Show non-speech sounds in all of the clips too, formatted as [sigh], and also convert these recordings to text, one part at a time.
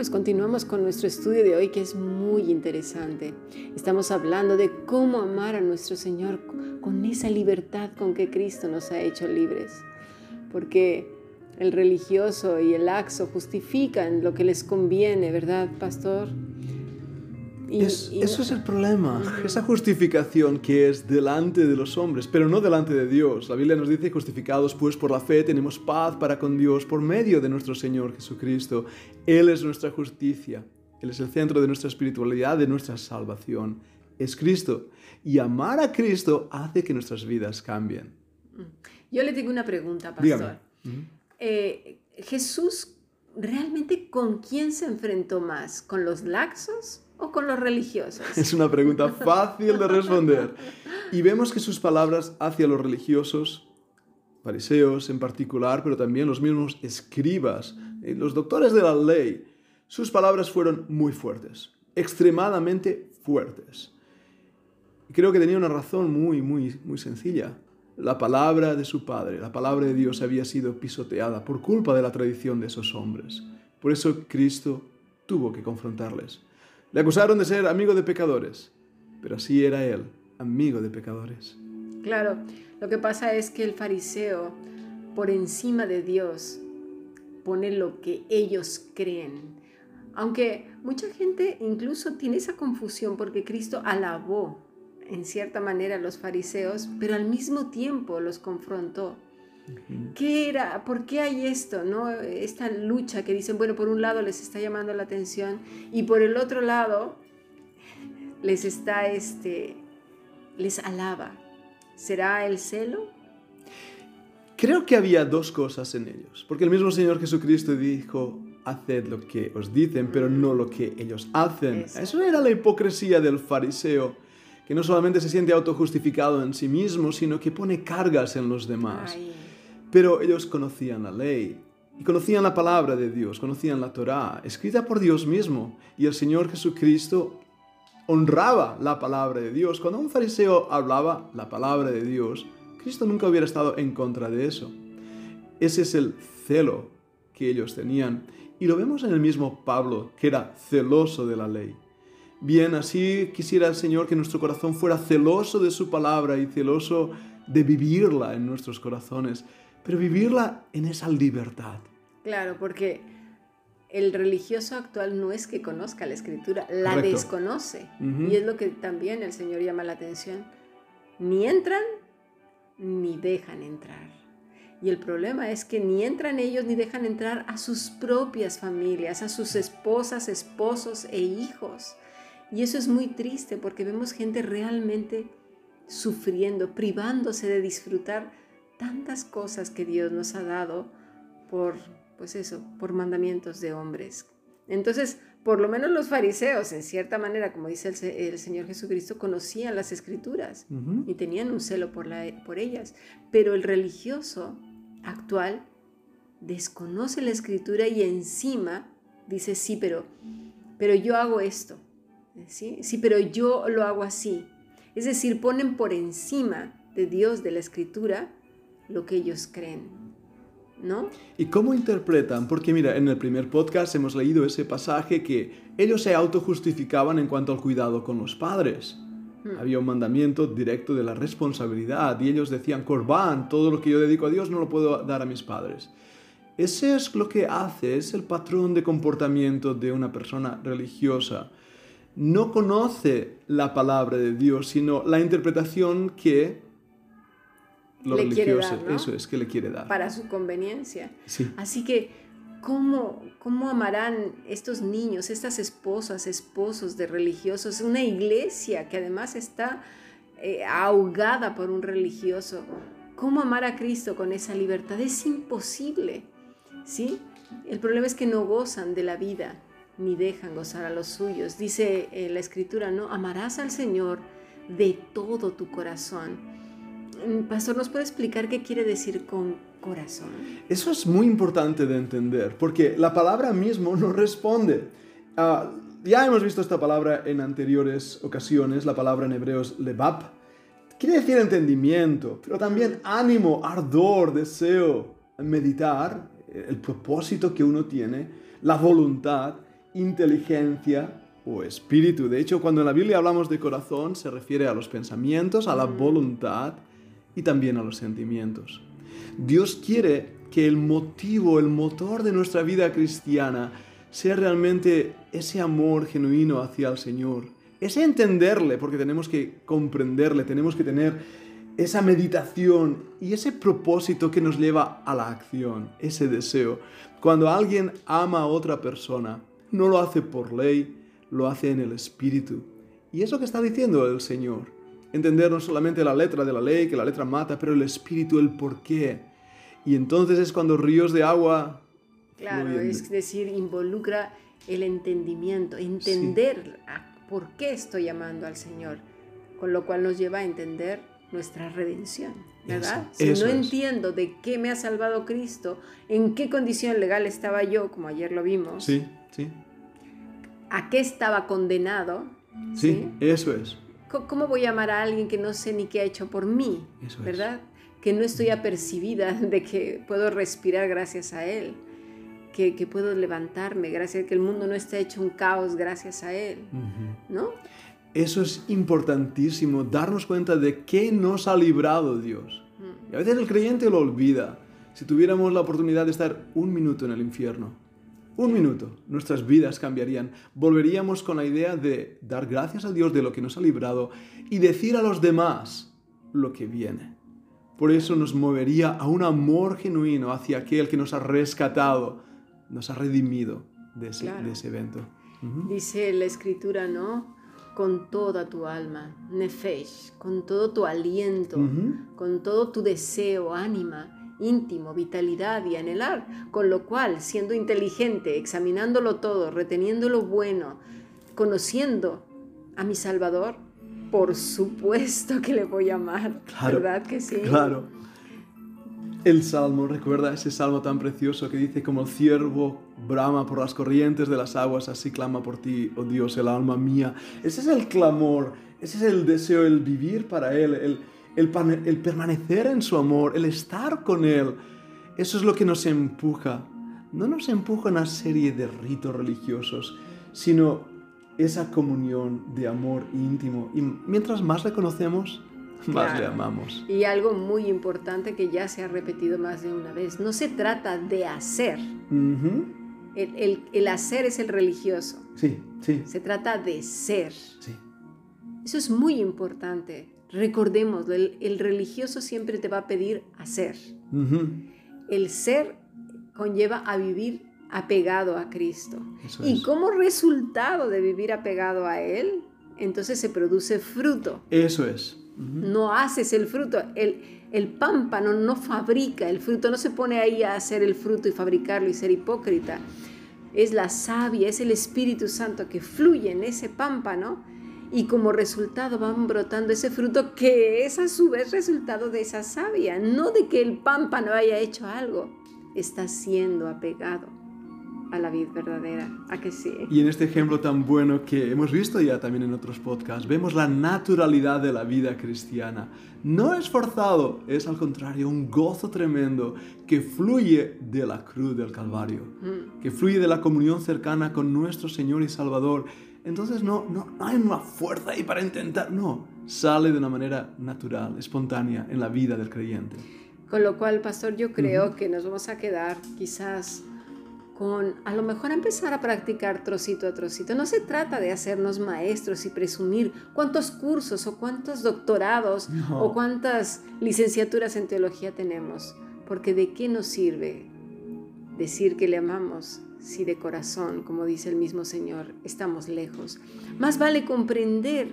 pues continuamos con nuestro estudio de hoy que es muy interesante. Estamos hablando de cómo amar a nuestro Señor con esa libertad con que Cristo nos ha hecho libres. Porque el religioso y el laxo justifican lo que les conviene, ¿verdad, pastor? Eso es el problema, esa justificación que es delante de los hombres, pero no delante de Dios. La Biblia nos dice, justificados pues por la fe, tenemos paz para con Dios por medio de nuestro Señor Jesucristo. Él es nuestra justicia, Él es el centro de nuestra espiritualidad, de nuestra salvación. Es Cristo. Y amar a Cristo hace que nuestras vidas cambien. Yo le tengo una pregunta, pastor. Eh, Jesús, ¿realmente con quién se enfrentó más? ¿Con los laxos o con los religiosos? [laughs] Es una pregunta fácil de responder. Y vemos que sus palabras hacia los religiosos, fariseos en particular, pero también los mismos escribas, eh, los doctores de la ley, sus palabras fueron muy fuertes, extremadamente fuertes. Y creo que tenía una razón muy, muy, muy sencilla. La palabra de su padre, la palabra de Dios había sido pisoteada por culpa de la tradición de esos hombres. Por eso Cristo tuvo que confrontarles. Le acusaron de ser amigo de pecadores, pero así era él, amigo de pecadores. Claro, lo que pasa es que el fariseo, por encima de Dios, pone lo que ellos creen. Aunque mucha gente incluso tiene esa confusión porque Cristo alabó en cierta manera a los fariseos, pero al mismo tiempo los confrontó. ¿Qué era? ¿Por qué hay esto? ¿no? Esta lucha que dicen, bueno, por un lado les está llamando la atención y por el otro lado les está, este, les alaba. ¿Será el celo? Creo que había dos cosas en ellos, porque el mismo Señor Jesucristo dijo, haced lo que os dicen, pero no lo que ellos hacen. Eso, era la hipocresía del fariseo, que no solamente se siente autojustificado en sí mismo, sino que pone cargas en los demás. Pero ellos conocían la ley y conocían la palabra de Dios, conocían la Torá, escrita por Dios mismo. Y el Señor Jesucristo honraba la palabra de Dios. Cuando un fariseo hablaba la palabra de Dios, Cristo nunca hubiera estado en contra de eso. Ese es el celo que ellos tenían. Y lo vemos en el mismo Pablo, que era celoso de la ley. Bien, así quisiera el Señor que nuestro corazón fuera celoso de su palabra y celoso de vivirla en nuestros corazones pero vivirla en esa libertad. Claro, porque el religioso actual no es que conozca la escritura, la desconoce. Y es lo que también el Señor llama la atención. Ni entran ni dejan entrar. Y el problema es que ni entran ellos ni dejan entrar a sus propias familias, a sus esposas, esposos e hijos. Y eso es muy triste porque vemos gente realmente sufriendo, privándose de disfrutar tantas cosas que Dios nos ha dado por, pues eso, por mandamientos de hombres. Entonces, por lo menos los fariseos, en cierta manera, como dice el, Señor Jesucristo, conocían las escrituras y tenían un celo por, la, por ellas. Pero el religioso actual desconoce la escritura y encima dice, sí, pero, pero yo hago esto. ¿Sí? sí, pero yo lo hago así. Es decir, ponen por encima de Dios, de la escritura, lo que ellos creen. ¿No? ¿Y cómo interpretan? Porque mira, en el primer podcast hemos leído ese pasaje que ellos se autojustificaban en cuanto al cuidado con los padres. Hmm. Había un mandamiento directo de la responsabilidad y ellos decían, Corbán, todo lo que yo dedico a Dios no lo puedo dar a mis padres. Ese es lo que hace, es el patrón de comportamiento de una persona religiosa. No conoce la palabra de Dios, sino la interpretación que lo le religioso, dar, eso es que le quiere dar. Para su conveniencia. Así que, ¿cómo, ¿cómo amarán estos niños, estas esposas, esposos de religiosos, una iglesia que además está eh, ahogada por un religioso? ¿Cómo amar a Cristo con esa libertad? Es imposible, ¿sí? El problema es que no gozan de la vida ni dejan gozar a los suyos. Dice eh, la escritura, ¿no? Amarás al Señor de todo tu corazón Pastor, ¿nos puede explicar qué quiere decir con corazón? Eso es muy importante de entender, porque la palabra mismo no responde. Ah, ya hemos visto esta palabra en anteriores ocasiones, la palabra en hebreo es lebab. Quiere decir entendimiento, pero también ánimo, ardor, deseo, meditar, el propósito que uno tiene, la voluntad inteligencia o espíritu. De hecho, cuando en la Biblia hablamos de corazón, se refiere a los pensamientos, a la mm. voluntad y también a los sentimientos. Dios quiere que el motivo, el motor de nuestra vida cristiana sea realmente ese amor genuino hacia el Señor, ese entenderle, porque tenemos que comprenderle, tenemos que tener esa meditación y ese propósito que nos lleva a la acción, ese deseo. Cuando alguien ama a otra persona, no lo hace por ley, lo hace en el Espíritu. Y es lo que está diciendo el Señor. Entender no solamente la letra de la ley, que la letra mata, pero el Espíritu, el porqué. Y entonces es cuando ríos de agua... Claro, es decir, involucra el entendimiento, entender por qué estoy amando al Señor, con lo cual nos lleva a entender nuestra redención, ¿verdad? si no entiendo de qué me ha salvado Cristo, en qué condición legal estaba yo, como ayer lo vimos. Sí, sí a qué estaba condenado. Sí, eso es. ¿Cómo voy a amar a alguien que no sé ni qué ha hecho por mí? ¿Verdad? Que no estoy apercibida de que puedo respirar gracias a Él, que, puedo levantarme gracias a que el mundo no está hecho un caos gracias a Él, ¿no? Eso es importantísimo, darnos cuenta de qué nos ha librado Dios. Y a veces el creyente lo olvida. Si tuviéramos la oportunidad de estar un minuto en el infierno, un minuto, nuestras vidas cambiarían. Volveríamos con la idea de dar gracias a Dios de lo que nos ha librado y decir a los demás lo que viene. Por eso nos movería a un amor genuino hacia aquel que nos ha rescatado, nos ha redimido de ese, evento. Dice la escritura, ¿no? Con toda tu alma, nefesh, con todo tu aliento, con todo tu deseo, ánima íntimo, vitalidad y anhelar, con lo cual, siendo inteligente, examinándolo todo, reteniendo lo bueno, conociendo a mi Salvador, por supuesto que le voy a amar, ¿verdad que sí? Claro. El salmo, recuerda ese salmo tan precioso que dice como el ciervo brama por las corrientes de las aguas, así clama por ti, oh Dios, el alma mía. Ese es el clamor, ese es el deseo, el vivir para Él, el, el, permanecer en su amor, el estar con Él. Eso es lo que nos empuja. No nos empuja una serie de ritos religiosos, sino esa comunión de amor íntimo. Y mientras más le conocemos, más le amamos. Y algo muy importante que ya se ha repetido más de una vez, no se trata de hacer. el, el, hacer es el religioso. Sí, sí. Se trata de ser. Sí. Eso es muy importante. Recordemos, el, religioso siempre te va a pedir hacer. El ser conlleva a vivir apegado a Cristo. y como resultado de vivir apegado a Él, entonces se produce fruto. Eso es. No haces el fruto. El, el pámpano no fabrica el fruto, no se pone ahí a hacer el fruto y fabricarlo y ser hipócrita. Es la savia, es el Espíritu Santo que fluye en ese pámpano y como resultado van brotando ese fruto que es a su vez resultado de esa savia, no de que el pámpano haya hecho algo, está siendo apegado a la vida verdadera, a que sí. Y en este ejemplo tan bueno que hemos visto ya también en otros podcasts, vemos la naturalidad de la vida cristiana. No es forzado, es al contrario un gozo tremendo que fluye de la cruz del Calvario, mm. que fluye de la comunión cercana con nuestro Señor y Salvador entonces no, no, hay una fuerza ahí para intentar, no, sale de una manera natural, espontánea en la vida del creyente. Con lo cual, pastor, yo creo que nos vamos a quedar quizás con a lo mejor empezar a practicar trocito a trocito. No se trata de hacernos maestros y presumir cuántos cursos o cuántos doctorados o cuántas licenciaturas en teología tenemos, porque de qué nos sirve decir que le amamos si de corazón, como dice el mismo Señor, estamos lejos. Más vale comprender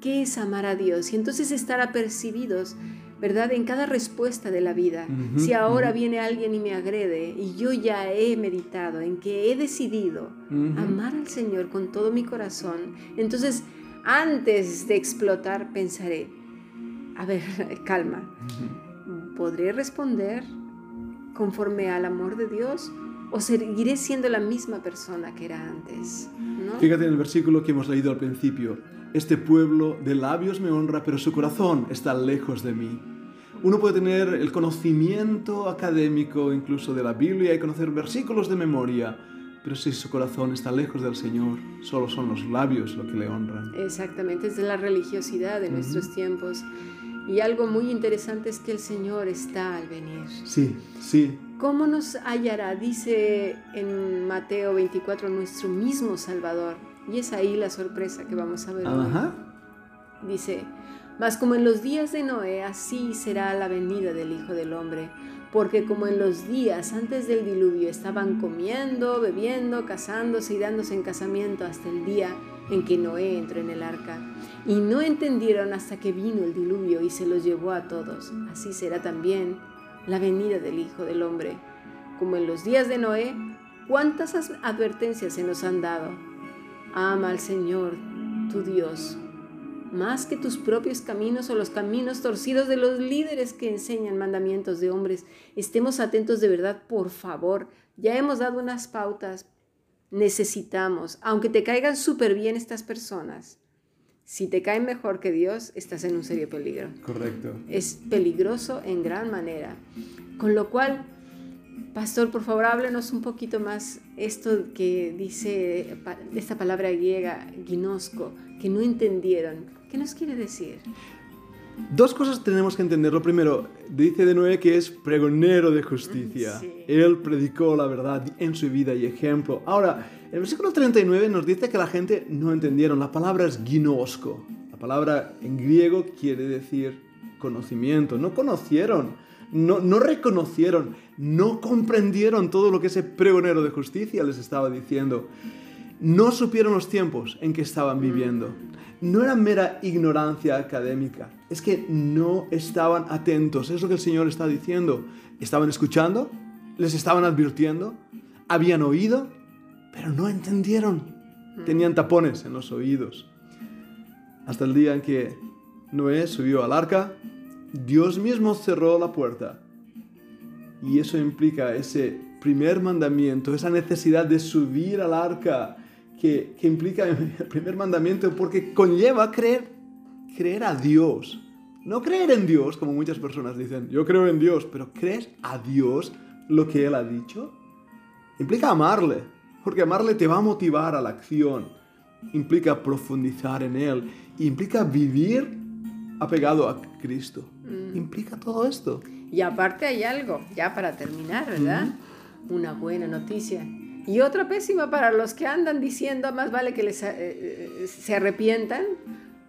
qué es amar a Dios y entonces estar apercibidos, ¿verdad? En cada respuesta de la vida. si ahora viene alguien y me agrede y yo ya he meditado en que he decidido amar al Señor con todo mi corazón, entonces antes de explotar pensaré, a ver, [laughs] calma, ¿podré responder conforme al amor de Dios? O seguiré siendo la misma persona que era antes. Fíjate en el versículo que hemos leído al principio. Este pueblo de labios me honra, pero su corazón está lejos de mí. Uno puede tener el conocimiento académico incluso de la Biblia y conocer versículos de memoria, pero si su corazón está lejos del Señor, solo son los labios lo que le honran. Exactamente, es de la religiosidad de nuestros tiempos. Y algo muy interesante es que el Señor está al venir. Sí, sí. ¿Cómo nos hallará? Dice en Mateo 24 nuestro mismo Salvador. Y es ahí la sorpresa que vamos a ver. Ajá. Dice, mas como en los días de Noé, así será la venida del Hijo del Hombre. Porque como en los días antes del diluvio estaban comiendo, bebiendo, casándose y dándose en casamiento hasta el día en que Noé entró en el arca, y no entendieron hasta que vino el diluvio y se los llevó a todos. Así será también la venida del Hijo del Hombre. Como en los días de Noé, ¿cuántas advertencias se nos han dado? Ama al Señor, tu Dios, más que tus propios caminos o los caminos torcidos de los líderes que enseñan mandamientos de hombres. Estemos atentos de verdad, por favor. Ya hemos dado unas pautas. Necesitamos, aunque te caigan súper bien estas personas, si te caen mejor que Dios, estás en un serio peligro. Correcto. Es peligroso en gran manera. Con lo cual, Pastor, por favor, háblenos un poquito más esto que dice esta palabra griega, ginosco, que no entendieron. ¿Qué nos quiere decir? Dos cosas tenemos que entender. Lo primero, dice de Noé que es pregonero de justicia. Él predicó la verdad en su vida y ejemplo. Ahora, el versículo 39 nos dice que la gente no entendieron. La palabra es ginosco. La palabra en griego quiere decir conocimiento. No conocieron, no, no reconocieron, no comprendieron todo lo que ese pregonero de justicia les estaba diciendo. No supieron los tiempos en que estaban viviendo. No era mera ignorancia académica, es que no estaban atentos. Es lo que el Señor está diciendo. Estaban escuchando, les estaban advirtiendo, habían oído, pero no entendieron. Tenían tapones en los oídos. Hasta el día en que Noé subió al arca, Dios mismo cerró la puerta. Y eso implica ese primer mandamiento, esa necesidad de subir al arca, que, que implica el primer mandamiento, porque conlleva creer, creer a Dios. No creer en Dios, como muchas personas dicen, yo creo en Dios, pero ¿crees a Dios lo que Él ha dicho? Implica amarle, porque amarle te va a motivar a la acción, implica profundizar en Él, implica vivir apegado a Cristo. Mm. Implica todo esto. Y aparte hay algo, ya para terminar, ¿verdad? Una buena noticia. Y otra pésima para los que andan diciendo, más vale que les, eh, eh, se arrepientan,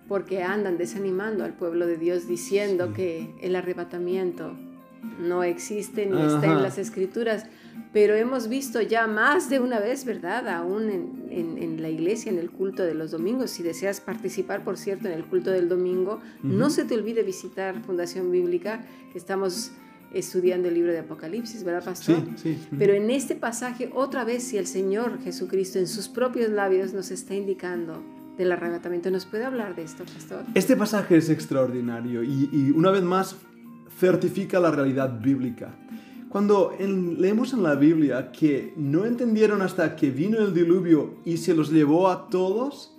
porque andan desanimando al pueblo de Dios diciendo que el arrebatamiento no existe ni está en las escrituras, pero hemos visto ya más de una vez, ¿verdad? Aún en, la iglesia, en el culto de los domingos. Si deseas participar, por cierto, en el culto del domingo, no se te olvide visitar Fundación Bíblica, que estamos estudiando el libro de Apocalipsis, ¿verdad, pastor? Sí, sí. Pero en este pasaje, otra vez, si el Señor Jesucristo en sus propios labios nos está indicando del arrebatamiento, ¿nos puede hablar de esto, pastor? Este pasaje es extraordinario y, y una vez más certifica la realidad bíblica. Cuando leemos en la Biblia que no entendieron hasta que vino el diluvio y se los llevó a todos,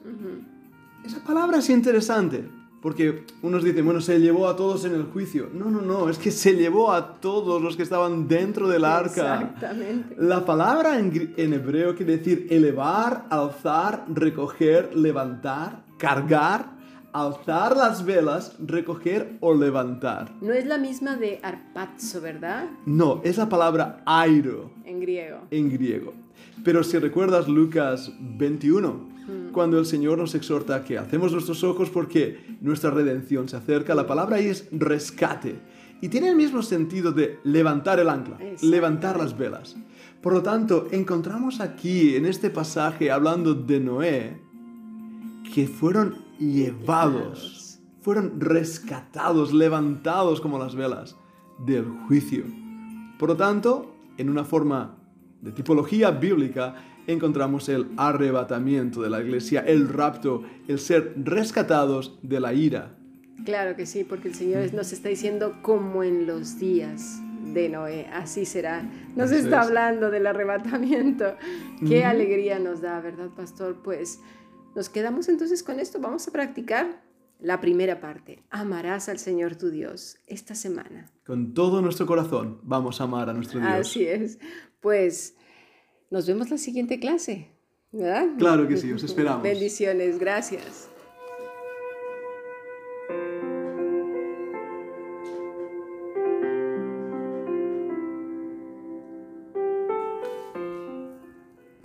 esa palabra es interesante, porque unos dicen, bueno, se llevó a todos en el juicio. No, no, no, es que se llevó a todos los que estaban dentro del arca. Exactamente. La palabra en, en hebreo quiere decir elevar, alzar, recoger, levantar, cargar alzar las velas, recoger o levantar. No es la misma de arpazo, ¿verdad? No, es la palabra airo. En griego. En griego. Pero si recuerdas Lucas 21, mm. cuando el Señor nos exhorta a que hacemos nuestros ojos porque nuestra redención se acerca, la palabra ahí es rescate. Y tiene el mismo sentido de levantar el ancla, levantar las velas. Por lo tanto, encontramos aquí en este pasaje hablando de Noé que fueron llevados, fueron rescatados, levantados como las velas del juicio. Por lo tanto, en una forma de tipología bíblica, encontramos el arrebatamiento de la iglesia, el rapto, el ser rescatados de la ira. Claro que sí, porque el Señor nos está diciendo como en los días de Noé, así será. Nos está hablando del arrebatamiento. Qué alegría nos da, ¿verdad, pastor? Pues nos quedamos entonces con esto. Vamos a practicar la primera parte. Amarás al Señor tu Dios esta semana. Con todo nuestro corazón vamos a amar a nuestro Dios. Así es. Pues nos vemos la siguiente clase, ¿verdad? Claro que sí, os esperamos. Bendiciones, gracias.